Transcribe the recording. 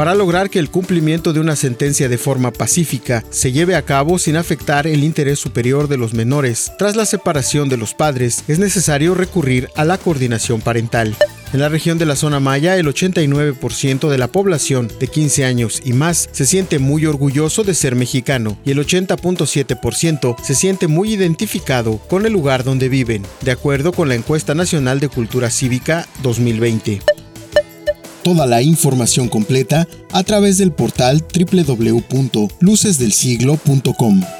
para lograr que el cumplimiento de una sentencia de forma pacífica se lleve a cabo sin afectar el interés superior de los menores. Tras la separación de los padres, es necesario recurrir a la coordinación parental. En la región de la zona maya, el 89% de la población de 15 años y más se siente muy orgulloso de ser mexicano y el 80.7% se siente muy identificado con el lugar donde viven, de acuerdo con la encuesta nacional de cultura cívica 2020. Toda la información completa a través del portal www.lucesdelsiglo.com.